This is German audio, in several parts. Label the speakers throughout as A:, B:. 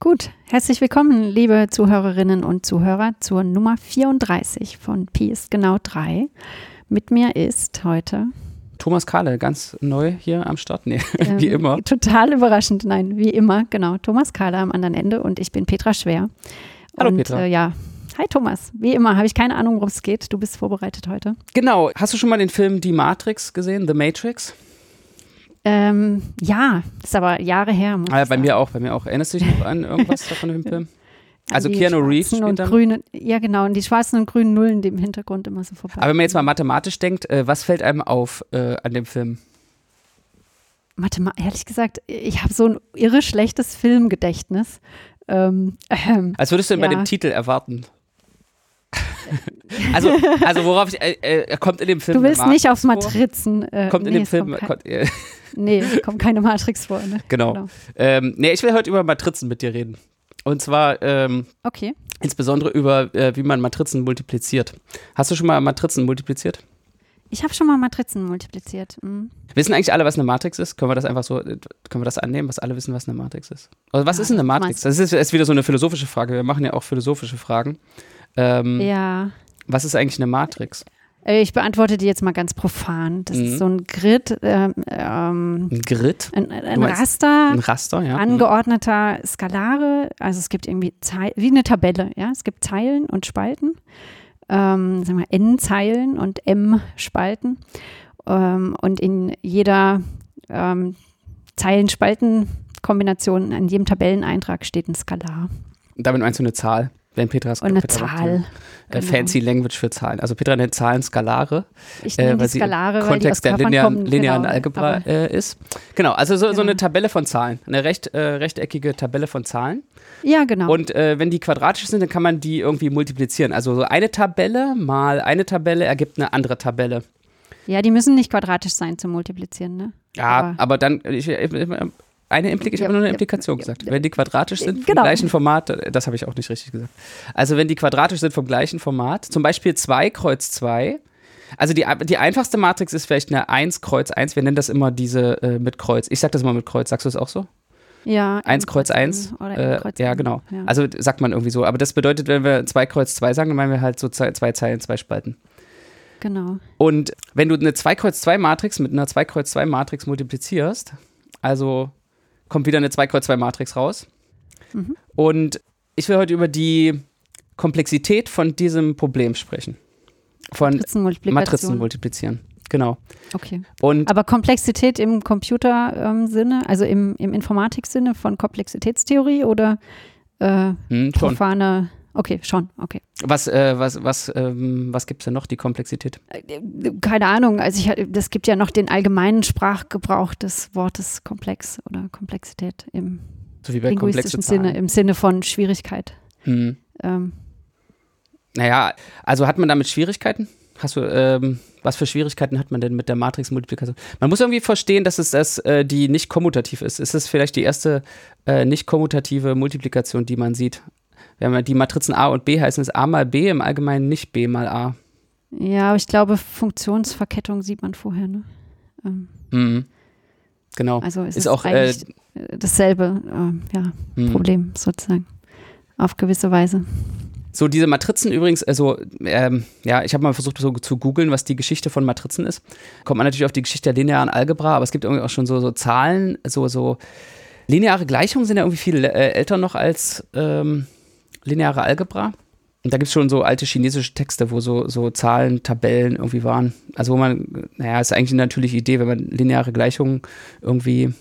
A: Gut, herzlich willkommen, liebe Zuhörerinnen und Zuhörer, zur Nummer 34 von Pi ist genau 3. Mit mir ist heute
B: Thomas Kahle, ganz neu hier am Start. Nee, ähm, wie immer.
A: Total überraschend, nein, wie immer, genau. Thomas Kahle am anderen Ende und ich bin Petra Schwer.
B: Hallo
A: und,
B: Petra.
A: Äh, ja, hi Thomas. Wie immer habe ich keine Ahnung, worum es geht. Du bist vorbereitet heute.
B: Genau. Hast du schon mal den Film Die Matrix gesehen, The Matrix?
A: Ähm, ja, ist aber Jahre her.
B: Ah, bei mir auch, bei mir auch. Erinnerst du dich noch an irgendwas davon im Film? Also Keanu Reeves
A: spielt und
B: dann.
A: grüne, ja genau, und die schwarzen und grünen Nullen, die im Hintergrund immer so vorbei.
B: Aber wenn man jetzt mal mathematisch denkt, äh, was fällt einem auf äh, an dem Film?
A: Mathema ehrlich gesagt, ich habe so ein irre schlechtes Filmgedächtnis. Ähm, ähm,
B: Als würdest du ja. bei dem Titel erwarten. also, also worauf ich, äh, äh, kommt in dem Film.
A: Du willst nicht auf Matrizen.
B: Äh, kommt in
A: nee,
B: dem Film.
A: Kommt
B: kommt,
A: kein, nee, kommt keine Matrix vor. Ne?
B: Genau. genau. Ähm, nee, ich will heute über Matrizen mit dir reden. Und zwar ähm,
A: okay.
B: insbesondere über, äh, wie man Matrizen multipliziert. Hast du schon mal Matrizen multipliziert?
A: Ich habe schon mal Matrizen multipliziert. Mhm.
B: Wissen eigentlich alle, was eine Matrix ist? Können wir das einfach so, können wir das annehmen, was alle wissen, was eine Matrix ist? Also was ja, ist eine Matrix? Das ist, ist wieder so eine philosophische Frage. Wir machen ja auch philosophische Fragen. Ähm,
A: ja.
B: Was ist eigentlich eine Matrix?
A: Äh, ich beantworte die jetzt mal ganz profan. Das mhm. ist so ein Grid. Ähm,
B: ähm, ein Grid?
A: Ein, ein Raster.
B: Ein Raster, ja.
A: Angeordneter Skalare. Also es gibt irgendwie Zei wie eine Tabelle. Ja, es gibt Zeilen und Spalten. Ähm, sagen wir N Zeilen und M Spalten. Ähm, und in jeder ähm, Zeilen-Spalten-Kombination, in jedem Tabelleneintrag steht ein Skalar.
B: Und damit meinst du eine Zahl? Wenn Petras
A: und eine Petra Zahl.
B: Äh, genau. Fancy Language für Zahlen. Also Petra nennt Zahlen Skalare.
A: Ich nenne äh, weil die Skalare,
B: weil Kontext
A: die
B: der linearen,
A: kommen,
B: linearen
A: genau,
B: Algebra äh, ist. Genau, also so, genau. so, eine Tabelle von Zahlen. Eine recht, äh, rechteckige Tabelle von Zahlen.
A: Ja, genau.
B: Und äh, wenn die quadratisch sind, dann kann man die irgendwie multiplizieren. Also so eine Tabelle mal eine Tabelle ergibt eine andere Tabelle.
A: Ja, die müssen nicht quadratisch sein zum Multiplizieren, ne?
B: Ja, aber, aber dann, ich, eine Implikation, ich habe nur eine Implikation ja, gesagt. Ja, wenn die quadratisch sind vom genau. gleichen Format, das habe ich auch nicht richtig gesagt. Also wenn die quadratisch sind vom gleichen Format, zum Beispiel 2 Kreuz 2, also die, die einfachste Matrix ist vielleicht eine 1 Kreuz 1, wir nennen das immer diese äh, mit Kreuz. Ich sage das immer mit Kreuz, sagst du das auch so?
A: Ja.
B: 1 Kreuz 1. Äh, ja, genau. Ja. Also sagt man irgendwie so. Aber das bedeutet, wenn wir 2 Kreuz 2 sagen, dann meinen wir halt so zwei, zwei Zeilen, zwei Spalten.
A: Genau.
B: Und wenn du eine 2 Kreuz 2 Matrix mit einer 2 Kreuz 2 Matrix multiplizierst, also kommt wieder eine 2x2-Matrix raus. Mhm. Und ich will heute über die Komplexität von diesem Problem sprechen. Von. Matrizen multiplizieren. Genau.
A: Okay.
B: Und
A: Aber Komplexität im Computer-Sinne, also im, im Informatik-Sinne von Komplexitätstheorie oder äh, hm, profane Okay, schon, okay.
B: Was, äh, was, was, ähm, was gibt es denn noch, die Komplexität?
A: Äh, keine Ahnung, also ich, das gibt ja noch den allgemeinen Sprachgebrauch des Wortes komplex oder Komplexität im
B: so
A: linguistischen Sinne, im Sinne von Schwierigkeit.
B: Hm. Ähm. Naja, also hat man damit Schwierigkeiten? Hast du, ähm, was für Schwierigkeiten hat man denn mit der Matrix-Multiplikation? Man muss irgendwie verstehen, dass es das, äh, die nicht kommutativ ist. Ist es vielleicht die erste äh, nicht kommutative Multiplikation, die man sieht? Wenn man die Matrizen A und B heißen, ist A mal B im Allgemeinen nicht B mal A.
A: Ja, aber ich glaube, Funktionsverkettung sieht man vorher, ne?
B: Ähm. Mhm. Genau.
A: Also es ist, ist auch äh, dasselbe äh, ja, mhm. Problem sozusagen. Auf gewisse Weise.
B: So, diese Matrizen übrigens, also, ähm, ja, ich habe mal versucht so zu googeln, was die Geschichte von Matrizen ist. Kommt man natürlich auf die Geschichte der linearen Algebra, aber es gibt irgendwie auch schon so, so Zahlen, so, so lineare Gleichungen sind ja irgendwie viel äh, älter noch als ähm, lineare Algebra. Und da gibt es schon so alte chinesische Texte, wo so, so Zahlen, Tabellen irgendwie waren. Also wo man, naja, ist eigentlich eine natürliche Idee, wenn man lineare Gleichungen irgendwie,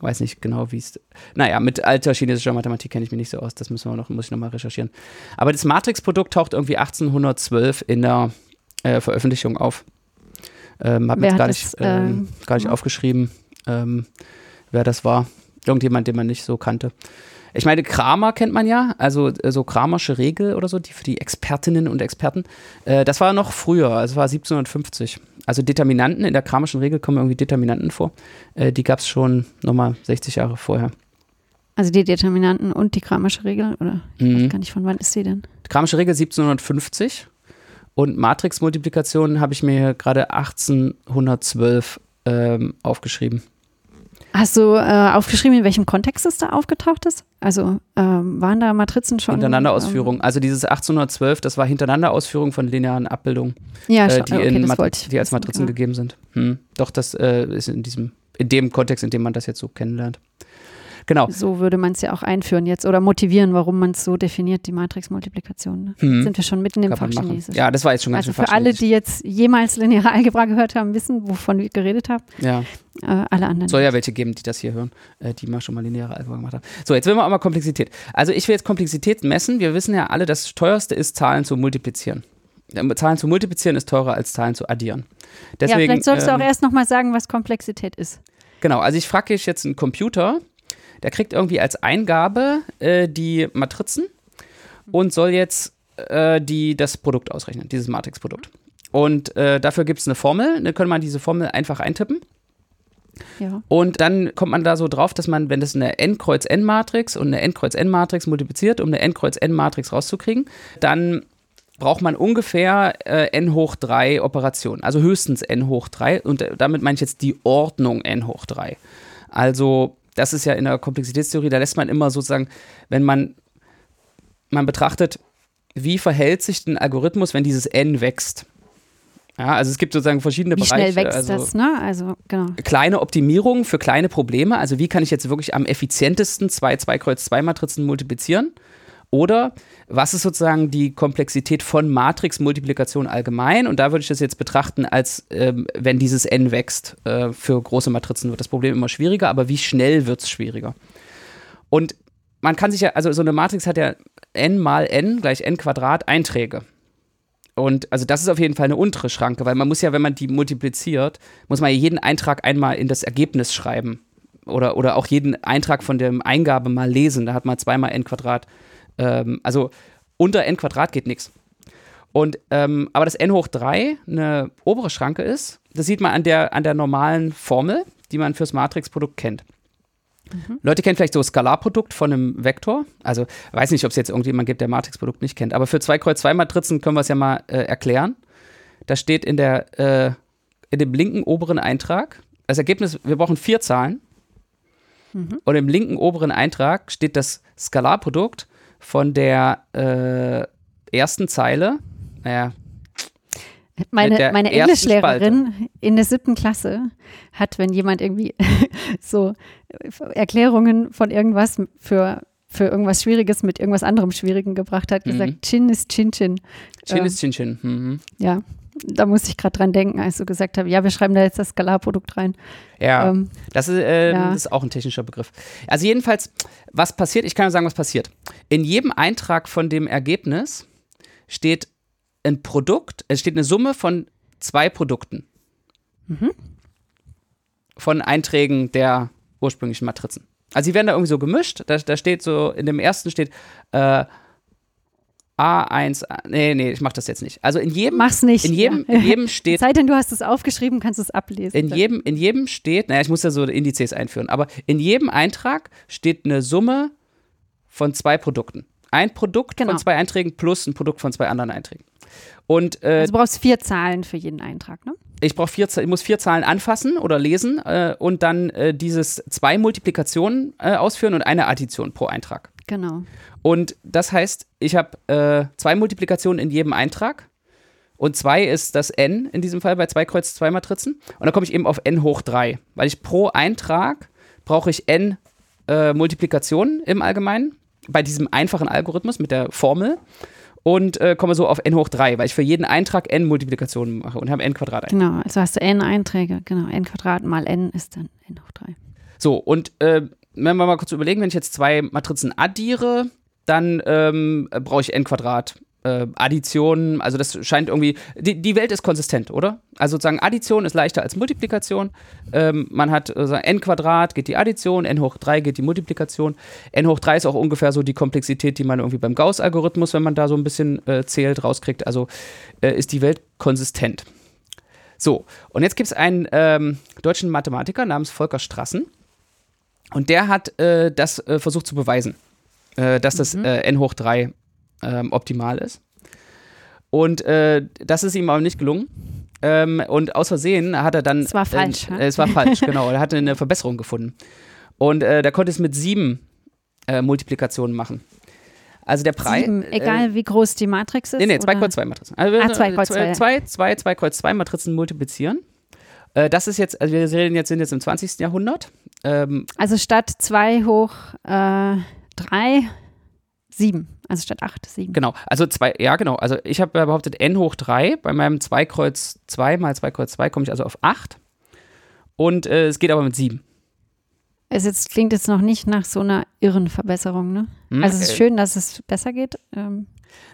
B: weiß nicht genau, wie es. Naja, mit alter chinesischer Mathematik kenne ich mich nicht so aus, das müssen wir noch, muss ich nochmal recherchieren. Aber das Matrix-Produkt taucht irgendwie 1812 in der äh, Veröffentlichung auf. Ähm, hab mir gar nicht, das, ähm, äh, gar nicht aufgeschrieben, ähm, wer das war. Irgendjemand, den man nicht so kannte. Ich meine, Kramer kennt man ja, also äh, so Kramersche Regel oder so, die für die Expertinnen und Experten. Äh, das war noch früher, also war 1750. Also Determinanten, in der Kramerschen Regel kommen irgendwie Determinanten vor. Äh, die gab es schon nochmal 60 Jahre vorher.
A: Also die Determinanten und die Kramersche Regel, oder? Ich mhm. weiß gar nicht, von wann ist sie denn?
B: Die Kramersche Regel 1750 und Matrix-Multiplikation habe ich mir gerade 1812 ähm, aufgeschrieben.
A: Hast du äh, aufgeschrieben, in welchem Kontext es da aufgetaucht ist? Also ähm, waren da Matrizen schon?
B: Hintereinanderausführung. Ähm, also dieses 1812, das war Hintereinanderausführung von linearen Abbildungen,
A: ja,
B: äh, die,
A: okay,
B: in Mat- die als Matrizen
A: ja.
B: gegeben sind. Hm. Doch, das äh, ist in diesem, in dem Kontext, in dem man das jetzt so kennenlernt. Genau.
A: So würde man es ja auch einführen jetzt oder motivieren, warum man es so definiert, die Matrixmultiplikation. Ne?
B: Hm.
A: Sind wir schon mitten im. Fachchinesisch.
B: Ja, das war jetzt schon ganz
A: also
B: schön
A: für alle, die jetzt jemals lineare Algebra gehört haben, wissen, wovon wir geredet haben.
B: Ja.
A: Äh, alle anderen.
B: Soll ja welche geben, die das hier hören, äh, die mal schon mal lineare Algebra gemacht haben. So, jetzt will man auch mal Komplexität. Also ich will jetzt Komplexität messen. Wir wissen ja alle, das teuerste ist, Zahlen zu multiplizieren. Ähm, Zahlen zu multiplizieren ist teurer als Zahlen zu addieren. Deswegen,
A: ja, vielleicht solltest du
B: ähm,
A: auch erst nochmal sagen, was Komplexität ist.
B: Genau, also ich frage jetzt einen Computer, der kriegt irgendwie als Eingabe äh, die Matrizen und soll jetzt äh, die, das Produkt ausrechnen, dieses Matrixprodukt. Und äh, dafür gibt es eine Formel, dann kann man diese Formel einfach eintippen.
A: Ja.
B: Und dann kommt man da so drauf, dass man, wenn das eine n-Kreuz-n-Matrix und eine n-Kreuz-n-Matrix multipliziert, um eine n-Kreuz-n-Matrix rauszukriegen, dann braucht man ungefähr äh, n hoch 3 Operationen, also höchstens n hoch 3 und äh, damit meine ich jetzt die Ordnung n hoch 3. Also das ist ja in der Komplexitätstheorie, da lässt man immer sozusagen, wenn man, man betrachtet, wie verhält sich ein Algorithmus, wenn dieses n wächst. Ja, also es gibt sozusagen verschiedene
A: Wie
B: Bereiche.
A: schnell wächst
B: also,
A: das, ne? Also, genau.
B: kleine Optimierungen für kleine Probleme. Also wie kann ich jetzt wirklich am effizientesten zwei 2 Kreuz 2 Matrizen multiplizieren? Oder was ist sozusagen die Komplexität von Matrixmultiplikation allgemein? Und da würde ich das jetzt betrachten, als ähm, wenn dieses n wächst. Äh, für große Matrizen wird das Problem immer schwieriger, aber wie schnell wird es schwieriger? Und man kann sich ja, also so eine Matrix hat ja n mal n gleich n Quadrat Einträge. Und also das ist auf jeden Fall eine untere Schranke, weil man muss ja, wenn man die multipliziert, muss man ja jeden Eintrag einmal in das Ergebnis schreiben. Oder, oder auch jeden Eintrag von der Eingabe mal lesen. Da hat man zweimal n Quadrat. Ähm, also unter n Quadrat geht nichts. Und ähm, aber dass n hoch 3 eine obere Schranke ist, das sieht man an der, an der normalen Formel, die man fürs Matrixprodukt kennt. Leute kennen vielleicht so Skalarprodukt von einem Vektor. Also weiß nicht, ob es jetzt irgendjemand gibt, der Matrixprodukt nicht kennt. Aber für zwei Kreuz 2 Matrizen können wir es ja mal äh, erklären. Da steht in der äh, in dem linken oberen Eintrag das Ergebnis. Wir brauchen vier Zahlen. Und im linken oberen Eintrag steht das Skalarprodukt von der äh, ersten Zeile. Naja,
A: Meine, meine Englischlehrerin in der siebten Klasse hat, wenn jemand irgendwie so Erklärungen von irgendwas für, für irgendwas Schwieriges mit irgendwas anderem Schwierigen gebracht hat, gesagt,
B: Mhm.
A: Chin ist Chin Chin.
B: Chin
A: Ähm,
B: ist Chin Chin. Mhm.
A: Ja, da musste ich gerade dran denken, als du gesagt hast, ja, wir schreiben da jetzt das Skalarprodukt rein.
B: Ja.
A: Ähm,
B: Das ist, äh,
A: Ja.
B: das ist auch ein technischer Begriff. Also jedenfalls, was passiert, ich kann ja sagen, was passiert. In jedem Eintrag von dem Ergebnis steht ein Produkt, es steht eine Summe von zwei Produkten. Von Einträgen der ursprünglichen Matrizen. Also sie werden da irgendwie so gemischt. Da, da steht so, in dem ersten steht äh, A1, A- nee, nee, ich mach das jetzt nicht. Also in jedem,
A: Mach's nicht.
B: in jedem,
A: ja.
B: in jedem steht
A: Es sei denn, du hast es aufgeschrieben, kannst es ablesen.
B: in jedem, in jedem steht, naja, ich muss ja so Indizes einführen, aber in jedem Eintrag steht eine Summe von zwei Produkten. Ein Produkt
A: Genau.
B: von zwei Einträgen plus ein Produkt von zwei anderen Einträgen. Und äh,
A: also du brauchst vier Zahlen für jeden Eintrag, ne?
B: ich brauche vier, ich muss vier Zahlen anfassen oder lesen äh, und dann äh, dieses zwei Multiplikationen äh, ausführen und eine Addition pro Eintrag.
A: Genau.
B: Und das heißt, ich habe äh, zwei Multiplikationen in jedem Eintrag. Und zwei ist das n in diesem Fall bei zwei Kreuz 2 Matrizen. Und dann komme ich eben auf n hoch 3. Weil ich pro Eintrag brauche ich n äh, Multiplikationen im Allgemeinen. Bei diesem einfachen Algorithmus mit der Formel. Und äh, komme so auf n hoch 3, weil ich für jeden Eintrag n Multiplikationen mache und habe n Quadrat. ein.
A: Genau, also hast du n Einträge, genau, n Quadrat mal n ist dann n hoch 3.
B: So, und äh, wenn wir mal kurz überlegen, wenn ich jetzt zwei Matrizen addiere, dann ähm, brauche ich n Quadrat. Äh, Addition, also das scheint irgendwie, die, die Welt ist konsistent, oder? Also sozusagen Addition ist leichter als Multiplikation. Ähm, man hat äh, n Quadrat geht die Addition, n hoch 3 geht die Multiplikation. n hoch 3 ist auch ungefähr so die Komplexität, die man irgendwie beim Gauss-Algorithmus, wenn man da so ein bisschen äh, zählt, rauskriegt. Also äh, ist die Welt konsistent. So, und jetzt gibt es einen ähm, deutschen Mathematiker namens Volker Strassen. Und der hat äh, das äh, versucht zu beweisen, äh, dass das äh, n hoch 3 ähm, optimal ist. Und äh, das ist ihm aber nicht gelungen. Ähm, und aus Versehen hat er dann.
A: Es war falsch,
B: Äh,
A: ja?
B: es war falsch, genau. Er hatte eine Verbesserung gefunden. Und äh, der konnte es mit sieben äh, Multiplikationen machen. Also der Preis.
A: Sieben, egal wie groß die Matrix ist.
B: Nee, nee, 2
A: oder?
B: Kreuz 2 Matrizen. Also
A: Ah, zwei Kreuz zwei, ja.
B: 2, 2, 2 Kreuz 2 Matrizen multiplizieren. Äh, das ist jetzt, also wir reden jetzt, sind jetzt im 20. Jahrhundert. Ähm,
A: Also statt 2 hoch 3, 7. Also statt 8, 7.
B: genau, also zwei, ja genau, also ich habe behauptet n hoch 3, bei meinem 2 Kreuz 2 mal 2 Kreuz 2 komme ich also auf 8 und äh, es geht aber mit 7.
A: Es jetzt, klingt jetzt noch nicht nach so einer irren Verbesserung, ne?
B: Hm,
A: Also es ist
B: äh,
A: schön, dass es besser geht. Ähm,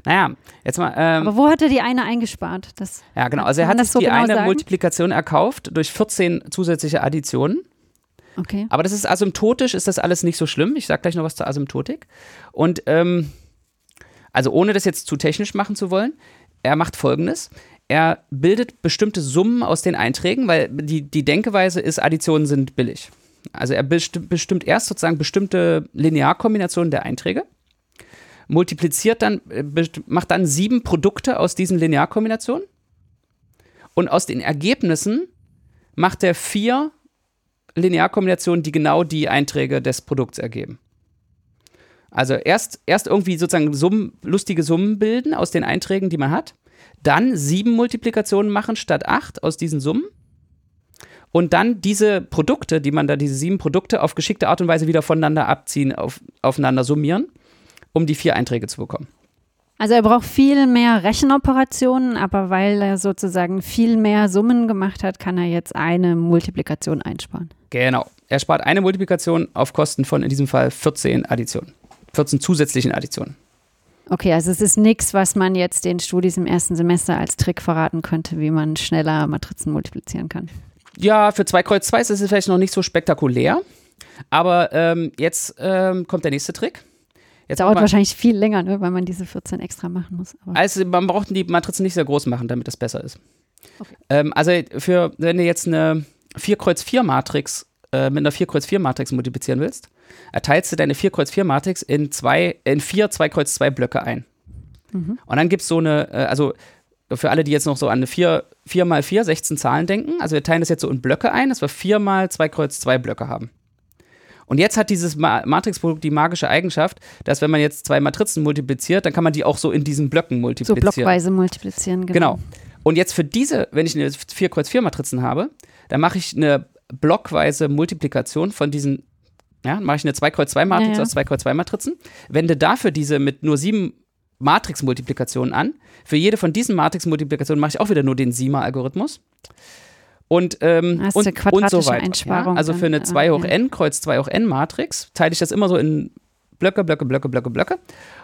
B: Naja, jetzt mal, ähm,
A: aber wo hat er die eine eingespart? Das,
B: ja genau, also er hat sich
A: so
B: die
A: genau
B: eine
A: sagen?
B: Multiplikation erkauft durch 14 zusätzliche Additionen.
A: Okay.
B: Aber das ist asymptotisch, ist das alles nicht so schlimm. Ich sage gleich noch was zur Asymptotik. Und ähm, also ohne das jetzt zu technisch machen zu wollen, er macht folgendes. Er bildet bestimmte Summen aus den Einträgen, weil die, die Denkeweise ist, Additionen sind billig. Also er besti- bestimmt erst sozusagen bestimmte Linearkombinationen der Einträge, multipliziert dann, äh, macht dann sieben Produkte aus diesen Linearkombinationen und aus den Ergebnissen macht er vier Linearkombinationen, die genau die Einträge des Produkts ergeben. Also erst, erst irgendwie sozusagen Summen, lustige Summen bilden aus den Einträgen, die man hat. Dann sieben Multiplikationen machen statt acht aus diesen Summen. Und dann diese Produkte, die man da, diese sieben Produkte auf geschickte Art und Weise wieder voneinander abziehen, auf, aufeinander summieren, um die vier Einträge zu bekommen.
A: Also er braucht viel mehr Rechenoperationen, aber weil er sozusagen viel mehr Summen gemacht hat, kann er jetzt eine Multiplikation einsparen.
B: Genau. Er spart eine Multiplikation auf Kosten von in diesem Fall 14 Additionen. 14 zusätzlichen Additionen.
A: Okay, also es ist nichts, was man jetzt den Studis im ersten Semester als Trick verraten könnte, wie man schneller Matrizen multiplizieren kann.
B: Ja, für 2 Kreuz 2 ist es vielleicht noch nicht so spektakulär. Aber ähm, jetzt ähm, kommt der nächste Trick. Jetzt
A: Dauert wahrscheinlich viel länger, ne, weil man diese 14 extra machen muss. Aber
B: also man braucht die Matrizen nicht sehr groß machen, damit das besser ist.
A: Okay.
B: Ähm, also für, wenn du jetzt eine 4 Kreuz 4 Matrix äh, mit einer 4 Kreuz 4 Matrix multiplizieren willst, erteilst du deine 4 Kreuz 4 Matrix in, zwei, in vier 2 Kreuz 2 Blöcke ein.
A: Mhm.
B: Und dann gibt es so eine, äh, also für alle, die jetzt noch so an eine 4, 4 mal 4, 16 Zahlen denken, also wir teilen das jetzt so in Blöcke ein, dass wir 4 mal 2 Kreuz 2 Blöcke haben. Und jetzt hat dieses Ma Matrixprodukt die magische Eigenschaft, dass wenn man jetzt zwei Matrizen multipliziert, dann kann man die auch so in diesen Blöcken
A: so
B: multiplizieren.
A: blockweise multiplizieren, genau.
B: Genau. Und jetzt für diese, wenn ich eine 4 Kreuz 4 Matrizen habe, dann mache ich eine blockweise Multiplikation von diesen, ja, mache ich eine 2 Kreuz 2 Matrix
A: Ja, ja.
B: aus 2 Kreuz 2 Matrizen, wende dafür diese mit nur sieben Matrix-Multiplikationen an. Für jede von diesen Matrix-Multiplikationen mache ich auch wieder nur den Siemer-Algorithmus. Und, ähm, und, und so weiter. Ja? Also für eine
A: dann,
B: 2 hoch n, Kreuz 2 hoch n Matrix, teile ich das immer so in Blöcke, Blöcke, Blöcke, Blöcke, Blöcke.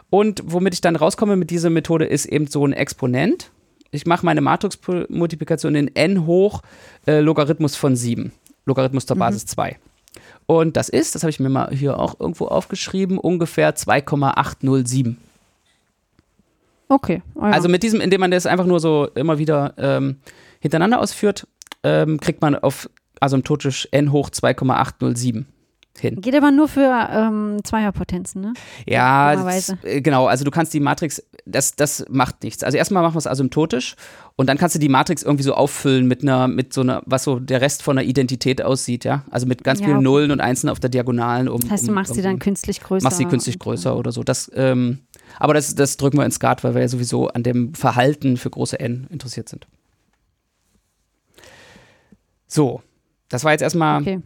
B: Und womit ich dann rauskomme mit dieser Methode, ist eben so ein Exponent. Ich mache meine Matrix-Multiplikation in n hoch äh, Logarithmus von 7. Logarithmus zur
A: Mhm.
B: Basis 2. Und das ist, das habe ich mir mal hier auch irgendwo aufgeschrieben, ungefähr 2,807.
A: Okay. oh ja.
B: Also mit diesem, indem man das einfach nur so immer wieder ähm, hintereinander ausführt, ähm, kriegt man auf asymptotisch n hoch 2,807 hin.
A: Geht aber nur für ähm, Zweierpotenzen, ne?
B: Ja, das, äh, genau. Also du kannst die Matrix, das, das macht nichts. Also erstmal machen wir es asymptotisch und dann kannst du die Matrix irgendwie so auffüllen mit einer, mit so einer, was so der Rest von einer Identität aussieht, ja. Also mit ganz
A: Ja,
B: vielen
A: okay.
B: Nullen und Einsen auf der Diagonalen. Um,
A: Das heißt, du
B: um
A: machst sie dann künstlich größer.
B: machst sie künstlich größer oder so. Das, ähm, aber das, das drücken wir ins Skat, weil wir ja sowieso an dem Verhalten für große N interessiert sind. So, das war jetzt erstmal,
A: Okay.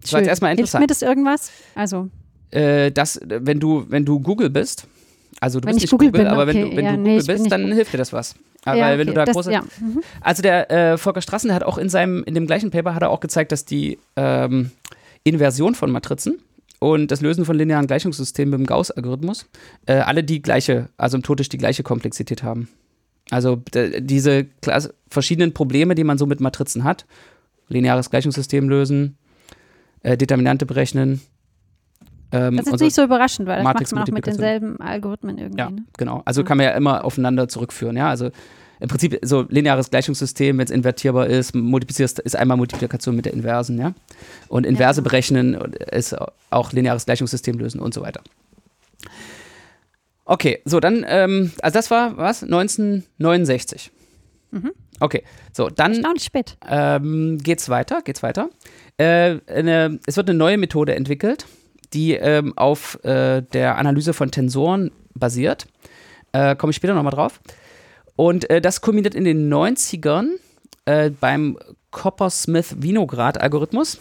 B: das war jetzt erstmal
A: Hilft
B: interessant.
A: mir das irgendwas? Also,
B: äh, dass, wenn du, wenn du Google bist, also du
A: Wenn
B: bist
A: ich
B: nicht
A: Google
B: Google,
A: bin,
B: aber wenn
A: okay.
B: du, wenn
A: Ja,
B: du
A: nee,
B: Google
A: bin
B: bist, dann
A: Google.
B: hilft dir das was.
A: ja,
B: weil wenn
A: okay.
B: du da
A: das,
B: große,
A: ja. mhm.
B: also der äh, Volker Strassen, hat auch in seinem, in dem gleichen Paper hat er auch gezeigt, dass die ähm, Inversion von Matrizen und das Lösen von linearen Gleichungssystemen mit dem Gauss-Algorithmus äh, alle die gleiche, asymptotisch die gleiche Komplexität haben. Also diese Klasse, verschiedenen Probleme, die man so mit Matrizen hat, lineares Gleichungssystem lösen, äh, Determinante berechnen. Ähm,
A: Das ist
B: so-
A: nicht so überraschend, weil das macht man auch mit denselben Algorithmen irgendwie.
B: ja,
A: Ne?
B: genau. Also
A: Mhm.
B: kann man ja immer aufeinander zurückführen, ja. Also im Prinzip so lineares Gleichungssystem, wenn es invertierbar ist, multiplizierst, ist einmal Multiplikation mit der Inversen, ja. Und Inverse
A: genau.
B: berechnen ist auch lineares Gleichungssystem lösen und so weiter. Okay, so dann, ähm, also das war was? 1969.
A: Mhm.
B: Okay, so, dann
A: Erstaunlich spät.
B: ähm, geht's weiter, geht's weiter. Äh, eine, es wird eine neue Methode entwickelt, die ähm, auf äh, der Analyse von Tensoren basiert. Äh, Komme ich später nochmal drauf. Und äh, das kulminiert in den 90ern äh, beim Coppersmith-Vinograd-Algorithmus.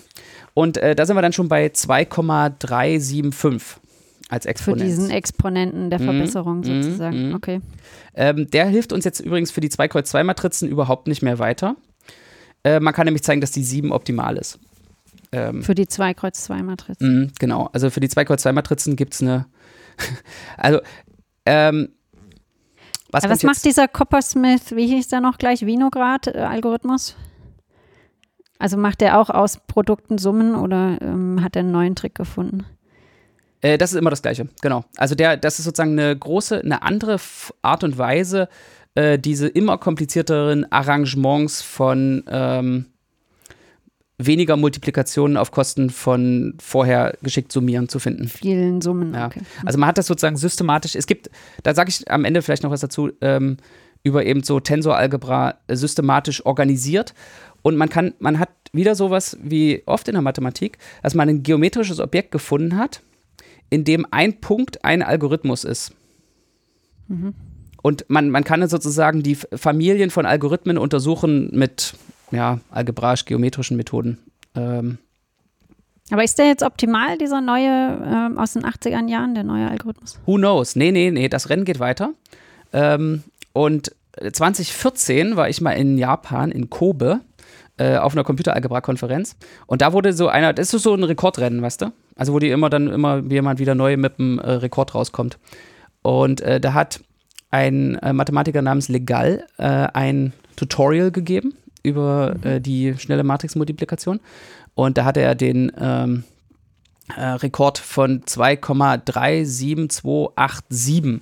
B: Und äh, da sind wir dann schon bei 2,375 als
A: Für
B: Exponent.
A: diesen Exponenten der
B: Mhm,
A: Verbesserung
B: mhm,
A: sozusagen.
B: mhm.
A: Okay.
B: Ähm, der hilft uns jetzt übrigens für die 2-Kreuz-2-Matrizen überhaupt nicht mehr weiter. Äh, man kann nämlich zeigen, dass die 7 optimal ist. Ähm,
A: Für die 2 Kreuz 2 Matrize.
B: Mhm, genau. Also für die 2-Kreuz-2-Matrizen gibt es eine. also, ähm, was,
A: Was,
B: kommt
A: was macht dieser Coppersmith, wie hieß der noch gleich, Vinograd-Algorithmus? Also macht der auch aus Produkten Summen oder ähm, hat er einen neuen Trick gefunden?
B: Äh, das ist immer das Gleiche, genau. Also der, das ist sozusagen eine große, eine andere Art und Weise, äh, diese immer komplizierteren Arrangements von ähm, weniger Multiplikationen auf Kosten von vorher geschickt summieren zu finden.
A: Vielen Summen,
B: Ja.
A: okay.
B: Also man hat das sozusagen systematisch, es gibt, da sage ich am Ende vielleicht noch was dazu, ähm, über eben so Tensoralgebra äh, systematisch organisiert. Und man kann, man hat wieder sowas wie oft in der Mathematik, dass man ein geometrisches Objekt gefunden hat, in dem ein Punkt ein Algorithmus ist. Und man, man kann jetzt sozusagen die Familien von Algorithmen untersuchen mit ja, algebraisch-geometrischen Methoden. Ähm,
A: Aber ist der jetzt optimal, dieser neue ähm, aus den 80er Jahren, der neue Algorithmus?
B: Who knows? Nee, nee, nee, das Rennen geht weiter. Ähm, und 2014 war ich mal in Japan, in Kobe, äh, auf einer Computeralgebra-Konferenz. Und da wurde so einer, das ist so ein Rekordrennen, weißt du? Also, wo die immer dann immer jemand wieder neu mit einem äh, Rekord rauskommt. Und äh, da hat ein äh, Mathematiker namens Legal äh, ein Tutorial gegeben über äh, die schnelle Matrixmultiplikation. Und da hatte er den ähm, äh, Rekord von 2,37287.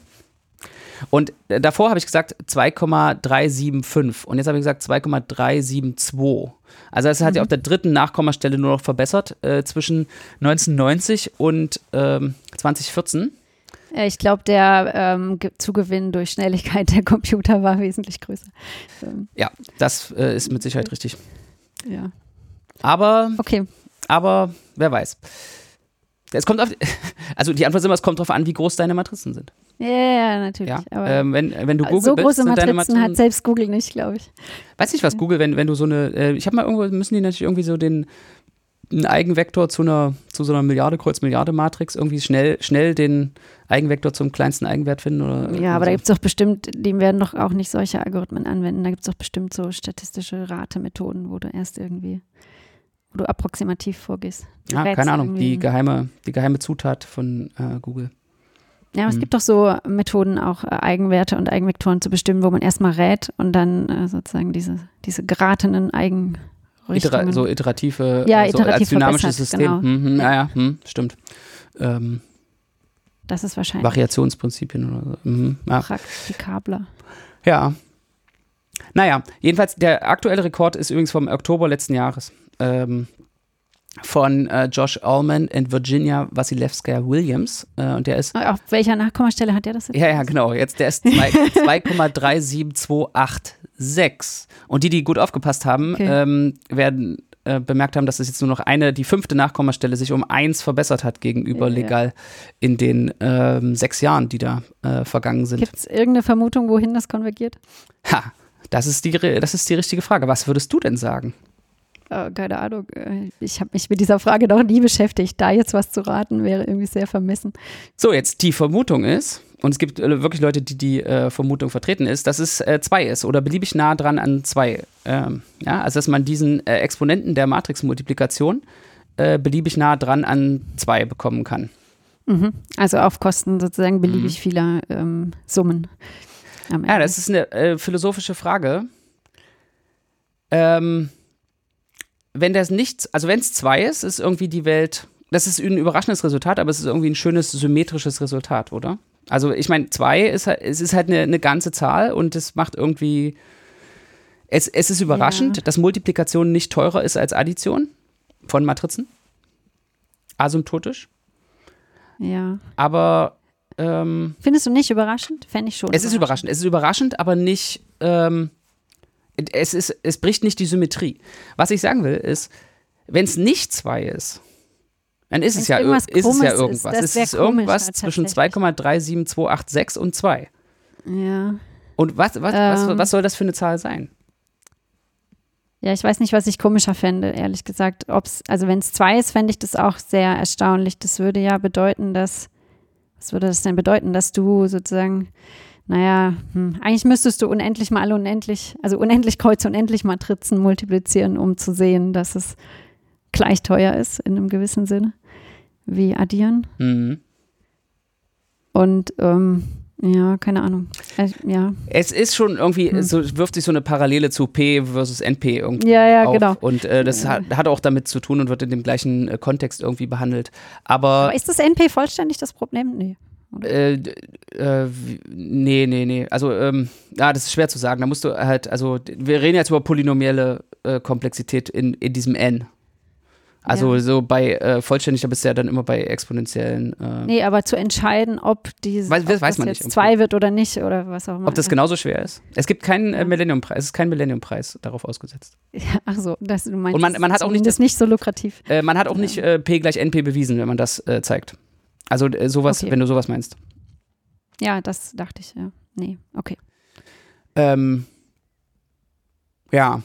B: Und äh, davor habe ich gesagt 2,375 und jetzt habe ich gesagt 2,372. Also es hat ja auf der dritten Nachkommastelle nur noch verbessert äh, zwischen 1990 und ähm, 2014.
A: Äh, Ich glaube, der ähm, Ge- Zugewinn durch Schnelligkeit der Computer war wesentlich größer. Ähm,
B: Ja, das äh, ist mit Sicherheit richtig.
A: ja.
B: Aber,
A: Okay.
B: aber wer weiß. Es kommt auf, also die Antwort ist immer, es kommt darauf an, wie groß deine Matrizen sind.
A: Ja, ja, natürlich.
B: Ja,
A: aber
B: ähm, wenn, wenn du Google
A: so
B: bist,
A: große
B: sind deine
A: Matrizen hat
B: Matrizen,
A: selbst Google nicht, glaube ich.
B: weiß nicht was Google, wenn, wenn du so eine, äh, ich habe mal irgendwo, müssen die natürlich irgendwie so den, einen Eigenvektor zu einer, zu so einer Milliarde Kreuz Milliarde Matrix irgendwie schnell, schnell den Eigenvektor zum kleinsten Eigenwert finden oder
A: Ja, aber da
B: so.
A: gibt es doch bestimmt, die werden doch auch nicht solche Algorithmen anwenden. Da gibt es doch bestimmt so statistische Ratemethoden, wo du erst irgendwie, wo du approximativ vorgehst.
B: Ja,
A: rätst
B: keine Ahnung, die geheime, die geheime Zutat von äh, Google.
A: Ja, aber es
B: Mhm.
A: gibt doch so Methoden, auch äh, Eigenwerte und Eigenvektoren zu bestimmen, wo man erstmal rät und dann äh, sozusagen diese, diese geratenen
B: Itera
A: Eigenrichtungen.
B: so iterative,
A: Ja,
B: so als
A: iterativ
B: dynamisches
A: verbessert,
B: System.
A: genau.
B: Mhm,
A: Ja.
B: ja, ja, hm, stimmt. Ähm,
A: das ist wahrscheinlich
B: Variationsprinzipien oder so. Mhm, ja.
A: praktikabler.
B: Ja. Naja, jedenfalls, der aktuelle Rekord ist übrigens vom Oktober letzten Jahres. Ähm, von äh, Josh Allman und Virginia Wasilewska Williams. Äh, und der ist,
A: Auf welcher Nachkommastelle hat der das jetzt?
B: ja, ja, genau, jetzt der ist zwei- 2,37286. Und die, die gut aufgepasst haben,
A: Okay.
B: ähm, werden äh, bemerkt haben, dass es jetzt nur noch eine, die fünfte Nachkommastelle sich um eins verbessert hat gegenüber
A: Ja, ja.
B: legal in den ähm, sechs Jahren, die da äh, vergangen sind.
A: Gibt es irgendeine Vermutung, wohin das konvergiert?
B: Ha, das ist, die, das ist die richtige Frage. Was würdest du denn sagen?
A: Äh, keine Ahnung. Äh, Ich habe mich mit dieser Frage noch nie beschäftigt. Da jetzt was zu raten, wäre irgendwie sehr vermessen.
B: So, jetzt die Vermutung ist, und es gibt äh, wirklich Leute, die die äh, Vermutung vertreten ist, dass es äh, 2 ist oder beliebig nah dran an 2. Ähm, ja, also dass man diesen äh, Exponenten der Matrixmultiplikation äh, beliebig nah dran an 2 bekommen kann.
A: Mhm. Also auf Kosten sozusagen beliebig vieler ähm, Summen.
B: Ja, das ist eine äh, philosophische Frage. Ähm, wenn das nichts, also wenn es 2 ist, ist irgendwie die Welt, das ist ein überraschendes Resultat, aber es ist irgendwie ein schönes symmetrisches Resultat, oder? Also ich meine, 2 ist halt, es ist halt eine, eine ganze Zahl und es macht irgendwie, es, es ist überraschend,
A: Ja.
B: dass Multiplikation nicht teurer ist als Addition von Matrizen. Asymptotisch.
A: ja.
B: Aber ähm,
A: Findest du nicht überraschend? Fände ich schon.
B: Es ist überraschend. Es ist überraschend, aber nicht. Ähm, es, ist, es bricht nicht die Symmetrie. Was ich sagen will, ist, wenn es nicht 2 ist, dann ist es, ja, ist es ja irgendwas. Ist, es ist irgendwas zwischen 2,37286 und 2.
A: Ja.
B: Und was, was, ähm, was, was soll das für eine Zahl sein?
A: Ja, ich weiß nicht, was ich komischer fände, ehrlich gesagt. Ob's, also wenn es zwei ist, fände ich das auch sehr erstaunlich. Das würde ja bedeuten, dass, was würde das denn bedeuten, dass du sozusagen, naja, hm, eigentlich müsstest du unendlich mal unendlich, also unendlich Kreuze, unendlich Matrizen multiplizieren, um zu sehen, dass es gleich teuer ist in einem gewissen Sinne, wie addieren.
B: Mhm.
A: Und ähm, ja, keine Ahnung. Äh, ja.
B: Es ist schon irgendwie, hm. so wirft sich so eine Parallele zu P versus NP irgendwie.
A: Ja, ja, auf. genau.
B: Und äh, das ja. hat, hat, auch damit zu tun und wird in dem gleichen äh, Kontext irgendwie behandelt. Aber, Aber,
A: ist das NP vollständig das Problem? Nee.
B: Äh, äh, nee, nee, nee. Also, ähm, ja, das ist schwer zu sagen. Da musst du halt, also, wir reden jetzt über polynomielle äh, Komplexität in, in diesem N. Also ja. so bei äh, vollständig, da bist du ja dann immer bei exponentiellen. Äh
A: nee, aber zu entscheiden, ob diese
B: weiß,
A: ob
B: weiß man
A: jetzt nicht, zwei wird oder nicht oder was auch immer.
B: Ob das genauso schwer ist. Es gibt keinen äh, Millennium-Preis, es ist kein Millennium-Preis darauf ausgesetzt.
A: Ja, ach so, das, du meinst,
B: Und man, man hat auch nicht,
A: das nicht so lukrativ.
B: Äh, man hat auch ja. nicht äh, P gleich NP bewiesen, wenn man das äh, zeigt. Also äh, sowas, okay. wenn du sowas meinst.
A: Ja, das dachte ich, ja. Nee, okay.
B: Ähm, ja,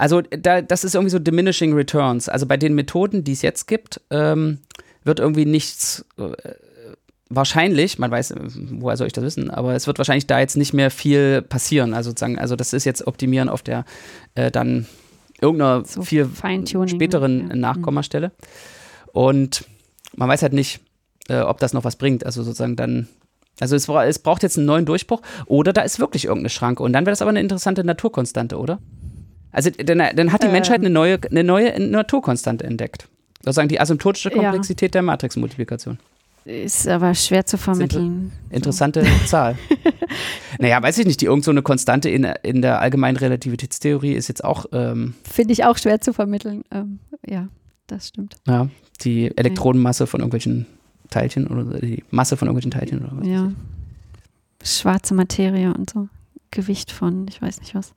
B: also da, das ist irgendwie so diminishing returns. Also bei den Methoden, die es jetzt gibt, ähm, wird irgendwie nichts äh, wahrscheinlich, man weiß, woher soll ich das wissen, aber es wird wahrscheinlich da jetzt nicht mehr viel passieren. Also sozusagen, also das ist jetzt Optimieren auf der äh, dann irgendeiner so viel späteren ja. Nachkommastelle. Und man weiß halt nicht, äh, ob das noch was bringt. Also sozusagen dann also es, es, braucht jetzt einen neuen Durchbruch oder da ist wirklich irgendeine Schranke. Und dann wäre das aber eine interessante Naturkonstante, oder? Also dann, dann hat die ähm. Menschheit eine neue, eine neue Naturkonstante entdeckt. Sozusagen die asymptotische Komplexität ja. der Matrixmultiplikation.
A: Ist aber schwer zu vermitteln.
B: Interessante so. Zahl. naja, weiß ich nicht, die irgend so eine Konstante in, in der allgemeinen Relativitätstheorie ist jetzt auch. Ähm,
A: Finde ich auch schwer zu vermitteln. Ähm, ja, das stimmt.
B: Ja, die Elektronenmasse von irgendwelchen Teilchen oder die Masse von irgendwelchen Teilchen oder was.
A: Ja. Schwarze Materie und so. Gewicht von, ich weiß nicht was.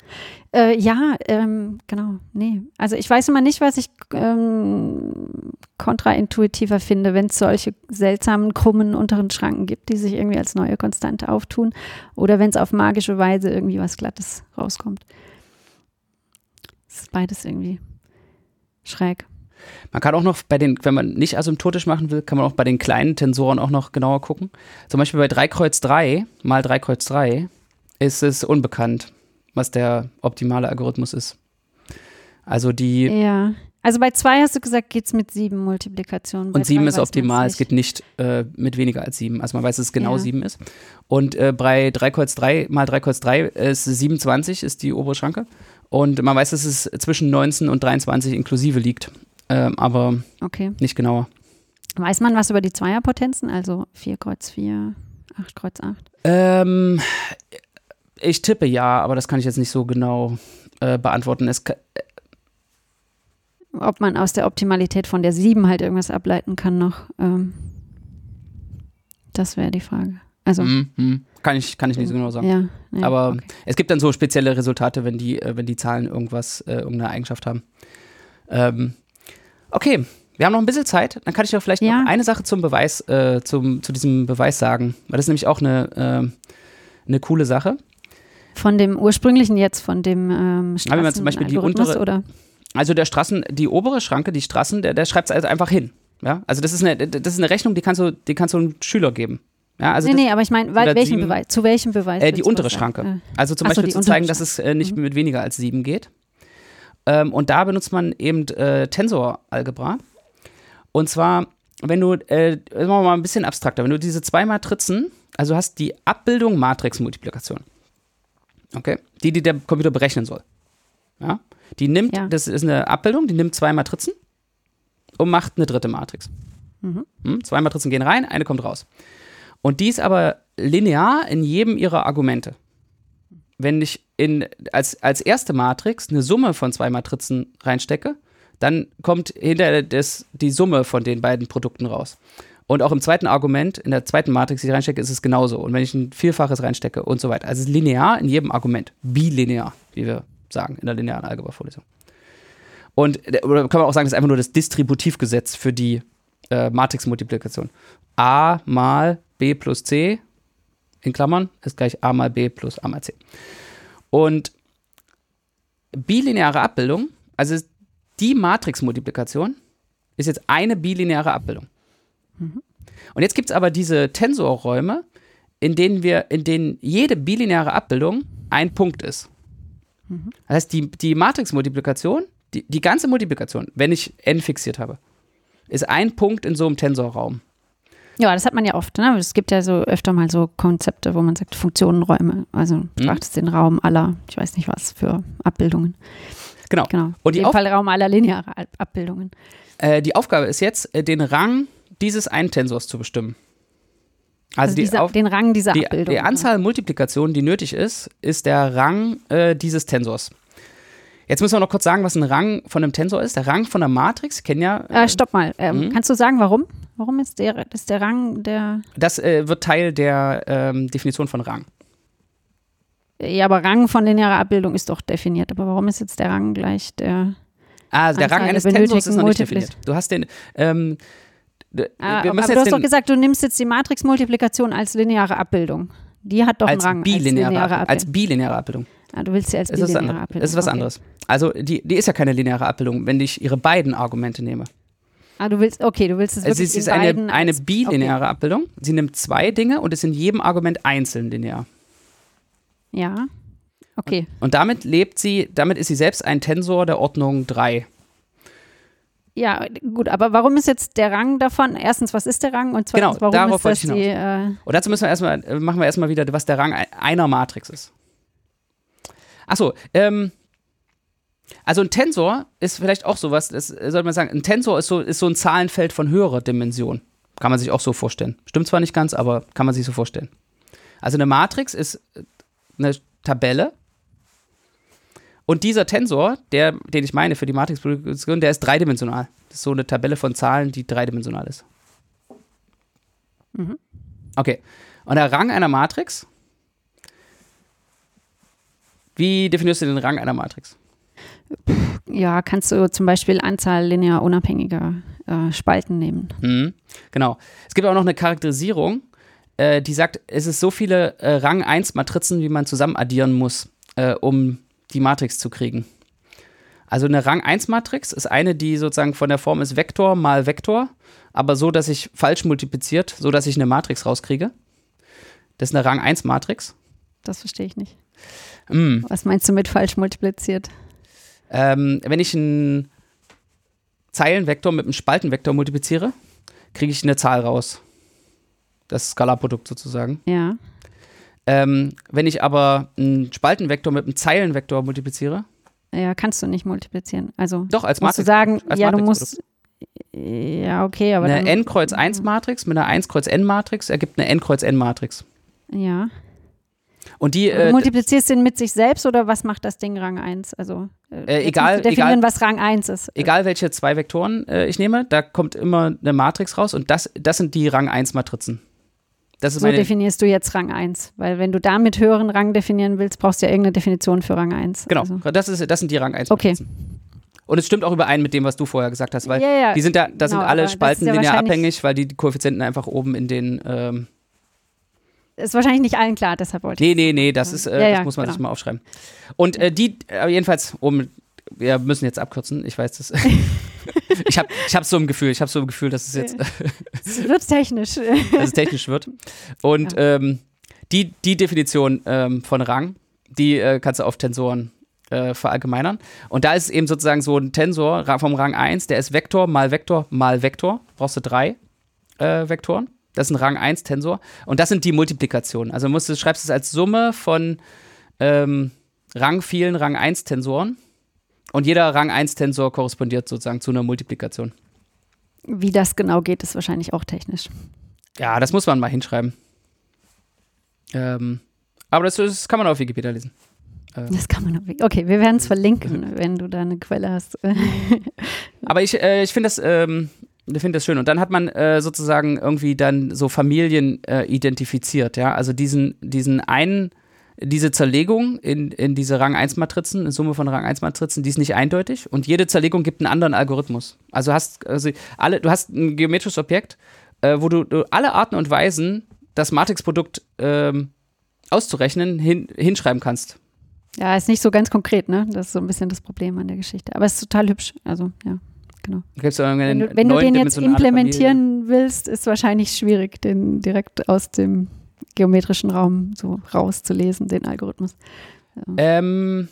A: Äh, ja, ähm, genau, nee. Also ich weiß immer nicht, was ich ähm, kontraintuitiver finde, wenn es solche seltsamen, krummen unteren Schranken gibt, die sich irgendwie als neue Konstante auftun oder wenn es auf magische Weise irgendwie was Glattes rauskommt. Das ist beides irgendwie schräg.
B: Man kann auch noch bei den, wenn man nicht asymptotisch machen will, kann man auch bei den kleinen Tensoren auch noch genauer gucken. Zum Beispiel bei 3 Kreuz 3 mal 3 Kreuz 3 ist es unbekannt, was der optimale Algorithmus ist. Also die.
A: Ja. Also bei zwei hast du gesagt, geht es mit sieben Multiplikationen.
B: und sieben ist optimal, es geht nicht äh, mit weniger als sieben. Also man weiß, dass es genau ja. sieben ist. Und äh, bei 3 Kreuz 3 mal 3 Kreuz 3 ist 27, ist die obere Schranke. Und man weiß, dass es zwischen 19 und 23 inklusive liegt. Ähm, aber
A: okay.
B: nicht genauer.
A: Weiß man was über die Zweierpotenzen? Also 4 Kreuz 4, 8 Kreuz 8?
B: Ähm, ich tippe ja, aber das kann ich jetzt nicht so genau äh, beantworten. Es
A: Ob man aus der Optimalität von der 7 halt irgendwas ableiten kann noch. Ähm, das wäre die Frage. Also.
B: Mm, mm. Kann ich, kann ich nicht so genau sagen.
A: Ja,
B: ja aber okay. es gibt dann so spezielle Resultate, wenn die, äh, wenn die Zahlen irgendwas, äh, irgendeine Eigenschaft haben. Ähm, okay, wir haben noch ein bisschen Zeit. Dann kann ich doch vielleicht ja. noch eine Sache zum Beweis, äh, zum, zu diesem Beweis sagen. Weil das ist nämlich auch eine, äh, eine coole Sache.
A: Von dem ursprünglichen jetzt, von dem ähm,
B: Straßen Aber zum Beispiel die untere,
A: oder?
B: Also der Straßen, die obere Schranke, die Straßen, der, der schreibt es also einfach hin. Ja? Also das ist, eine, das ist eine Rechnung, die kannst du, die kannst du einem Schüler geben. Ja, also
A: nee, nee, aber ich meine, welchen Beweis, zu welchem Beweis?
B: Äh, die untere Schranke. Äh. Also zum Beispiel so, zu zeigen, dass es äh, nicht mhm. mit weniger als sieben geht. Ähm, und da benutzt man eben äh, Tensoralgebra. Und zwar, wenn du, äh, machen wir mal ein bisschen abstrakter, wenn du diese zwei Matrizen, also hast die Abbildung Matrixmultiplikation. Okay? Die, die der Computer berechnen soll. Ja? Die nimmt, ja. das ist eine Abbildung, die nimmt zwei Matrizen und macht eine dritte Matrix. Mhm. Hm? Zwei Matrizen gehen rein, eine kommt raus. Und die ist aber linear in jedem ihrer Argumente. Wenn ich in, als, als erste Matrix eine Summe von zwei Matrizen reinstecke, dann kommt hinter das, die Summe von den beiden Produkten raus. Und auch im zweiten Argument, in der zweiten Matrix, die ich reinstecke, ist es genauso. Und wenn ich ein Vielfaches reinstecke und so weiter. Also linear in jedem Argument. Bilinear, wie wir sagen in der linearen Algebra-Vorlesung. Und äh, oder kann man auch sagen, das ist einfach nur das Distributivgesetz für die äh, Matrixmultiplikation. A mal B plus C in Klammern ist gleich A mal B plus A mal C. Und bilineare Abbildung, also die Matrixmultiplikation, ist jetzt eine bilineare Abbildung. Und jetzt gibt es aber diese Tensorräume, in denen wir, in denen jede bilineare Abbildung ein Punkt ist. Mhm. Das heißt, die, die Matrixmultiplikation, die, die ganze Multiplikation, wenn ich n fixiert habe, ist ein Punkt in so einem Tensorraum.
A: Ja, das hat man ja oft. Ne? Es gibt ja so öfter mal so Konzepte, wo man sagt Funktionenräume. Also du betrachtest mhm. den Raum aller, ich weiß nicht was, für Abbildungen.
B: Genau.
A: genau. Und dem Fall Raum aller lineare Abbildungen.
B: Äh, die Aufgabe ist jetzt, äh, den Rang dieses einen Tensors zu bestimmen.
A: Also, also dieser, auf, den Rang dieser
B: die,
A: Abbildung.
B: Die Anzahl Multiplikationen, die nötig ist, ist der Rang äh, dieses Tensors. Jetzt müssen wir noch kurz sagen, was ein Rang von einem Tensor ist. Der Rang von der Matrix, kennen ja.
A: Äh, stopp mal. Ähm, mhm. Kannst du sagen, warum? Warum ist der, ist der Rang der.
B: Das äh, wird Teil der ähm, Definition von Rang.
A: Ja, aber Rang von linearer Abbildung ist doch definiert. Aber warum ist jetzt der Rang gleich der.
B: Ah, also der Rang eines Tensors ist noch nicht definiert. Du hast den. Ähm,
A: ah, aber du hast doch gesagt, du nimmst jetzt die Matrixmultiplikation als lineare Abbildung. Die hat doch
B: als
A: einen Rang
B: bilineare, als lineare Abbildung. Als bilineare Abbildung.
A: Ah, du willst sie als
B: es bilineare Abbildung. Das ist was okay. anderes. Also die, die ist ja keine lineare Abbildung, wenn ich ihre beiden Argumente nehme.
A: Ah, du willst, okay, du willst es wirklich
B: Es ist eine, eine bilineare okay. Abbildung. Sie nimmt zwei Dinge und ist in jedem Argument einzeln linear.
A: Ja. Okay.
B: Und, und damit lebt sie, damit ist sie selbst ein Tensor der Ordnung 3.
A: Ja, gut, aber warum ist jetzt der Rang davon? Erstens, was ist der Rang? Und zweitens,
B: genau,
A: warum
B: darauf
A: ist das
B: die. Äh und dazu müssen wir erstmal, äh, machen wir erstmal wieder, was der Rang einer Matrix ist. Achso, ähm, also ein Tensor ist vielleicht auch sowas, das sollte man sagen, ein Tensor ist so, ist so ein Zahlenfeld von höherer Dimension. Kann man sich auch so vorstellen. Stimmt zwar nicht ganz, aber kann man sich so vorstellen. Also eine Matrix ist eine Tabelle und dieser Tensor, der, den ich meine für die Matrixproduktion, der ist dreidimensional. Das ist so eine Tabelle von Zahlen, die dreidimensional ist. Mhm. Okay. Und der Rang einer Matrix. Wie definierst du den Rang einer Matrix?
A: Ja, kannst du zum Beispiel Anzahl linear unabhängiger äh, Spalten nehmen.
B: Mhm. Genau. Es gibt auch noch eine Charakterisierung, äh, die sagt, es ist so viele äh, Rang 1 Matrizen, wie man zusammen addieren muss, äh, um die Matrix zu kriegen. Also eine Rang-1-Matrix ist eine, die sozusagen von der Form ist Vektor mal Vektor, aber so, dass ich falsch multipliziert, so dass ich eine Matrix rauskriege. Das ist eine Rang-1-Matrix.
A: Das verstehe ich nicht.
B: Mm.
A: Was meinst du mit falsch multipliziert?
B: Ähm, wenn ich einen Zeilenvektor mit einem Spaltenvektor multipliziere, kriege ich eine Zahl raus. Das Skalarprodukt sozusagen.
A: Ja.
B: Ähm, wenn ich aber einen Spaltenvektor mit einem Zeilenvektor multipliziere.
A: Ja, kannst du nicht multiplizieren. Also
B: Doch, als
A: Matrix.
B: Musst
A: du sagen, ja, du musst. Ja, okay, aber.
B: Eine n Kreuz 1 Matrix mit einer 1 Kreuz n Matrix ergibt eine n Kreuz n Matrix.
A: Ja.
B: Und die,
A: äh, du multiplizierst den mit sich selbst oder was macht das Ding Rang 1? Also
B: äh, äh egal,
A: definieren,
B: egal,
A: was Rang 1 ist.
B: Egal welche zwei Vektoren äh, ich nehme, da kommt immer eine Matrix raus und das, das sind die Rang 1 Matrizen
A: so definierst du jetzt Rang 1, weil wenn du damit höheren Rang definieren willst, brauchst du ja irgendeine Definition für Rang 1.
B: Genau, also. das, ist, das sind die Rang 1.
A: Okay.
B: Und es stimmt auch überein mit dem, was du vorher gesagt hast, weil
A: ja, ja,
B: die sind da, da genau, sind alle Spalten
A: ja
B: linear abhängig, weil die, die Koeffizienten einfach oben in den ähm
A: ist wahrscheinlich nicht allen klar, deshalb wollte ich.
B: Nee, nee, nee, das ist, äh, das muss man genau. sich mal aufschreiben. Und äh, die, äh, jedenfalls, um, wir müssen jetzt abkürzen, ich weiß das. ich habe ich hab so ein Gefühl, ich habe so ein Gefühl, dass es jetzt.
A: es wird technisch.
B: dass es technisch wird. Und ja. ähm, die, die Definition ähm, von Rang, die äh, kannst du auf Tensoren äh, verallgemeinern. Und da ist eben sozusagen so ein Tensor vom Rang 1, der ist Vektor mal Vektor mal Vektor. Brauchst du drei äh, Vektoren. Das ist ein Rang 1 Tensor. Und das sind die Multiplikationen. Also musst du, schreibst es als Summe von ähm, Rang vielen Rang 1 Tensoren. Und jeder Rang 1 Tensor korrespondiert sozusagen zu einer Multiplikation.
A: Wie das genau geht, ist wahrscheinlich auch technisch.
B: Ja, das muss man mal hinschreiben. Ähm, aber das, das, kann man auf Wikipedia lesen.
A: Ähm. Das kann man auf Wikipedia. Okay, wir werden es verlinken, wenn du da eine Quelle hast.
B: aber ich, äh, ich finde das, ähm, find das schön. Und dann hat man äh, sozusagen irgendwie dann so Familien äh, identifiziert, ja. Also diesen, diesen einen diese Zerlegung in, in diese Rang-1-Matrizen, eine Summe von Rang-1-Matrizen, die ist nicht eindeutig und jede Zerlegung gibt einen anderen Algorithmus. Also hast also alle, du hast ein geometrisches Objekt, äh, wo du, du, alle Arten und Weisen das Matrixprodukt ähm, auszurechnen hin, hinschreiben kannst.
A: Ja, ist nicht so ganz konkret, ne? Das ist so ein bisschen das Problem an der Geschichte. Aber es ist total hübsch. Also, ja, genau. Wenn du, wenn du den jetzt implementieren willst, ist wahrscheinlich schwierig, den direkt aus dem geometrischen Raum so rauszulesen, den Algorithmus.
B: Ähm,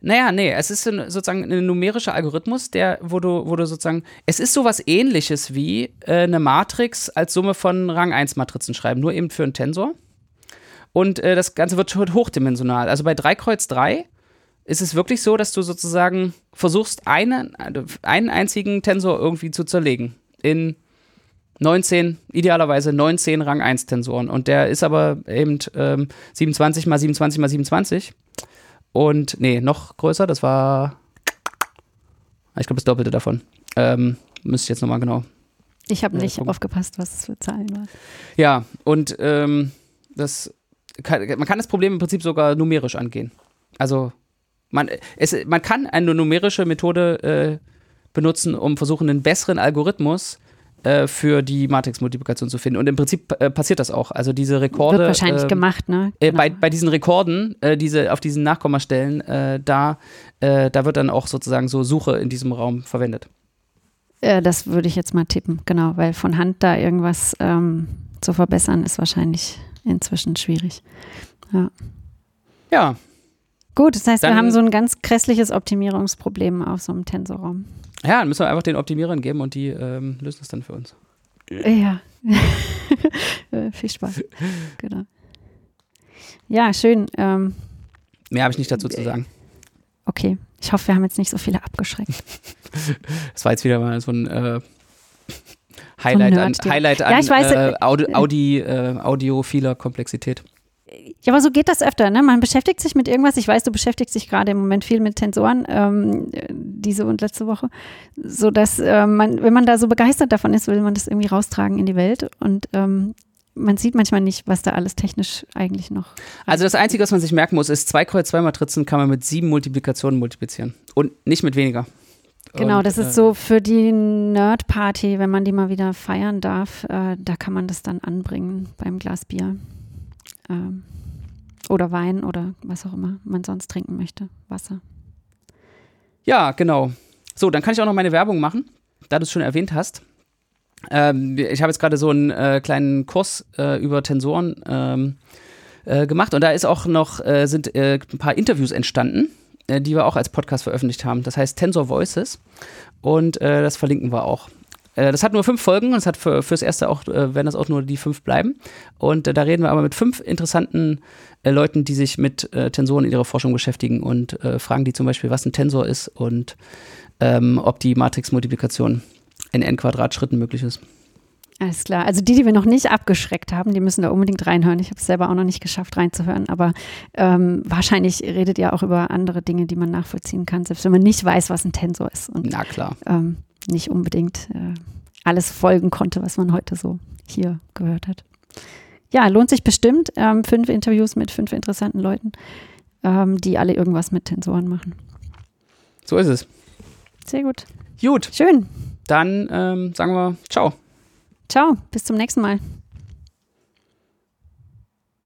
B: naja, nee, es ist sozusagen ein numerischer Algorithmus, der, wo du, wo du sozusagen, es ist sowas ähnliches wie äh, eine Matrix als Summe von Rang 1 Matrizen schreiben, nur eben für einen Tensor. Und äh, das Ganze wird hochdimensional. Also bei 3 Kreuz 3 ist es wirklich so, dass du sozusagen versuchst, einen, einen einzigen Tensor irgendwie zu zerlegen in 19, idealerweise 19 Rang 1 Tensoren. Und der ist aber eben ähm, 27 mal 27 mal 27. Und nee, noch größer, das war, ich glaube, das Doppelte davon. Ähm, müsste ich jetzt nochmal genau.
A: Ich habe nicht äh, aufgepasst, was es für Zahlen waren.
B: Ja, und ähm, das kann, man kann das Problem im Prinzip sogar numerisch angehen. Also man, es, man kann eine numerische Methode äh, benutzen, um versuchen, einen besseren Algorithmus äh, für die Matrix-Multiplikation zu finden. Und im Prinzip äh, passiert das auch. Also diese Rekorde.
A: Wird wahrscheinlich äh, gemacht, ne?
B: Genau. bei, bei diesen Rekorden, äh, diese, auf diesen Nachkommastellen, äh, da, da wird dann auch sozusagen so Suche in diesem Raum verwendet.
A: das würde ich jetzt mal tippen, genau, weil von Hand da irgendwas ähm, zu verbessern ist wahrscheinlich inzwischen schwierig. Ja.
B: Ja.
A: Gut, das heißt, dann, wir haben so ein ganz grässliches Optimierungsproblem auf so einem Tensorraum.
B: Ja, dann müssen wir einfach den Optimierern geben und die ähm, lösen es dann für uns.
A: Ja. Äh, viel Spaß. Genau. Ja, schön. Ähm,
B: Mehr habe ich nicht dazu zu sagen.
A: Okay. Ich hoffe, wir haben jetzt nicht so viele abgeschreckt.
B: Das war jetzt wieder mal so ein äh, Highlight, so ein an, Highlight ja, an weiß, äh, Audi, Audi äh, audiophiler Komplexität.
A: Ja, aber so geht das öfter. Ne? Man beschäftigt sich mit irgendwas. Ich weiß, du beschäftigst dich gerade im Moment viel mit Tensoren, ähm, diese und letzte Woche, so dass äh, man, wenn man da so begeistert davon ist, will man das irgendwie raustragen in die Welt und ähm, man sieht manchmal nicht, was da alles technisch eigentlich noch.
B: Also das Einzige, was man sich merken muss, ist, 2 Kreuz 2 Matrizen kann man mit sieben Multiplikationen multiplizieren und nicht mit weniger.
A: Genau, und, das ist äh, so für die Nerd-Party, wenn man die mal wieder feiern darf, äh, da kann man das dann anbringen beim Glas Bier. Ähm, oder Wein oder was auch immer man sonst trinken möchte. Wasser.
B: Ja, genau. So, dann kann ich auch noch meine Werbung machen, da du es schon erwähnt hast. Ähm, ich habe jetzt gerade so einen äh, kleinen Kurs äh, über Tensoren ähm, äh, gemacht und da ist auch noch äh, sind äh, ein paar Interviews entstanden, äh, die wir auch als Podcast veröffentlicht haben. Das heißt Tensor Voices und das verlinken wir auch. Äh, das hat nur fünf Folgen und es hat für, fürs erste auch, äh, werden das auch nur die fünf bleiben. Und äh, da reden wir aber mit fünf interessanten Leuten, die sich mit Tensoren in ihrer Forschung beschäftigen und fragen die zum Beispiel, was ein Tensor ist und ähm, ob die Matrixmultiplikation in n Quadratschritten möglich ist.
A: Alles klar. Also die, die wir noch nicht abgeschreckt haben, die müssen da unbedingt reinhören. Ich habe es selber auch noch nicht geschafft, reinzuhören. Aber ähm, wahrscheinlich redet ihr auch über andere Dinge, die man nachvollziehen kann, selbst wenn man nicht weiß, was ein Tensor ist.
B: Und, Na klar.
A: Ähm, nicht unbedingt äh, alles folgen konnte, was man heute so hier gehört hat. Ja, lohnt sich bestimmt. Ähm, fünf Interviews mit fünf interessanten Leuten, ähm, die alle irgendwas mit Tensoren machen.
B: So ist es.
A: Sehr gut.
B: Gut.
A: Schön.
B: Dann ähm, sagen wir ciao.
A: Ciao, bis zum nächsten Mal.